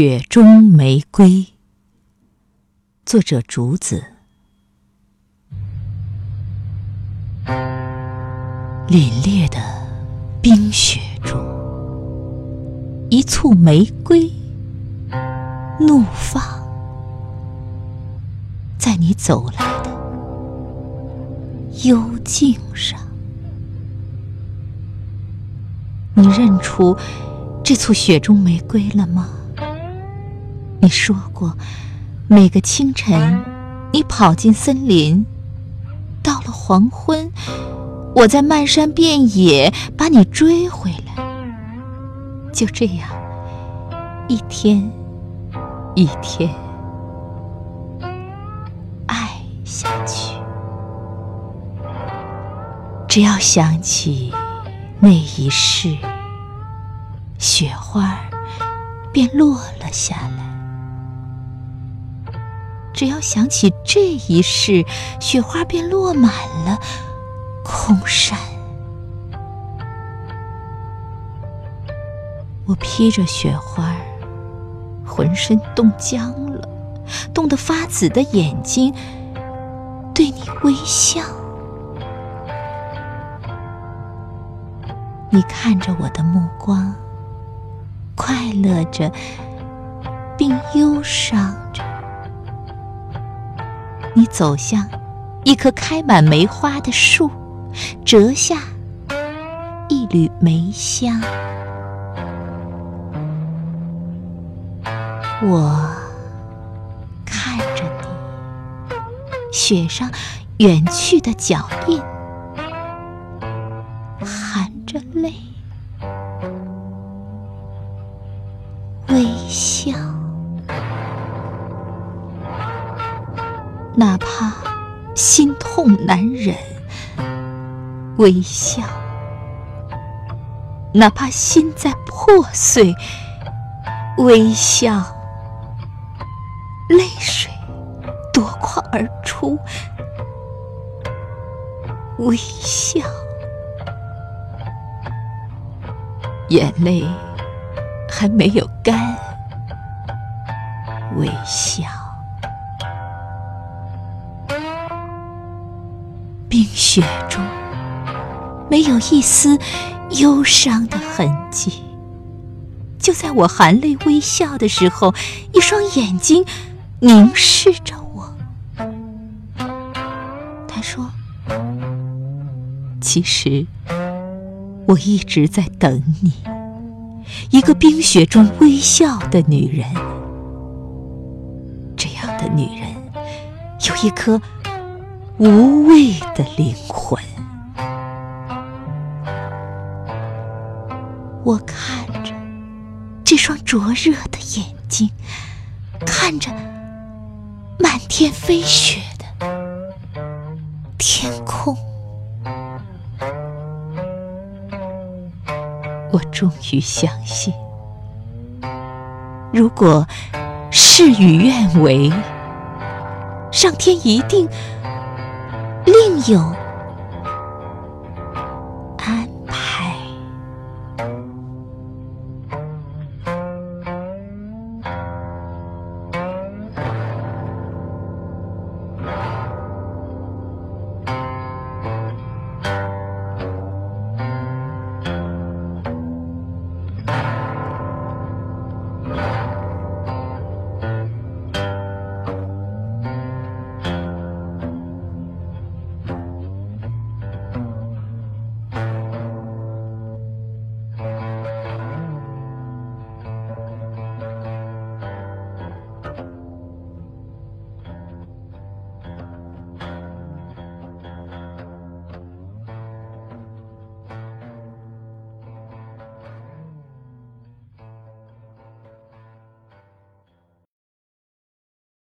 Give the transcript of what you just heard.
雪中玫瑰，作者竹子。凛冽的冰雪中，一簇玫瑰怒放，在你走来的幽径上，你认出这簇雪中玫瑰了吗？你说过，每个清晨，你跑进森林，到了黄昏，我在漫山遍野把你追回来。就这样，一天一天爱下去。只要想起那一世，雪花便落了下来。只要想起这一世，雪花便落满了空山。我披着雪花，浑身冻僵了，冻得发紫的眼睛对你微笑。你看着我的目光，快乐着，并忧伤着。你走向一棵开满梅花的树，折下一缕梅香。我看着你，雪上远去的脚印，含着泪，微笑。哪怕心痛难忍，微笑；哪怕心在破碎，微笑。泪水夺眶而出，微笑。眼泪还没有干，微笑。冰雪中没有一丝忧伤的痕迹。就在我含泪微笑的时候，一双眼睛凝视着我。他说：“其实我一直在等你，一个冰雪中微笑的女人。这样的女人有一颗。”无畏的灵魂，我看着这双灼热的眼睛，看着满天飞雪的天空，我终于相信，如果事与愿违，上天一定。另有安排。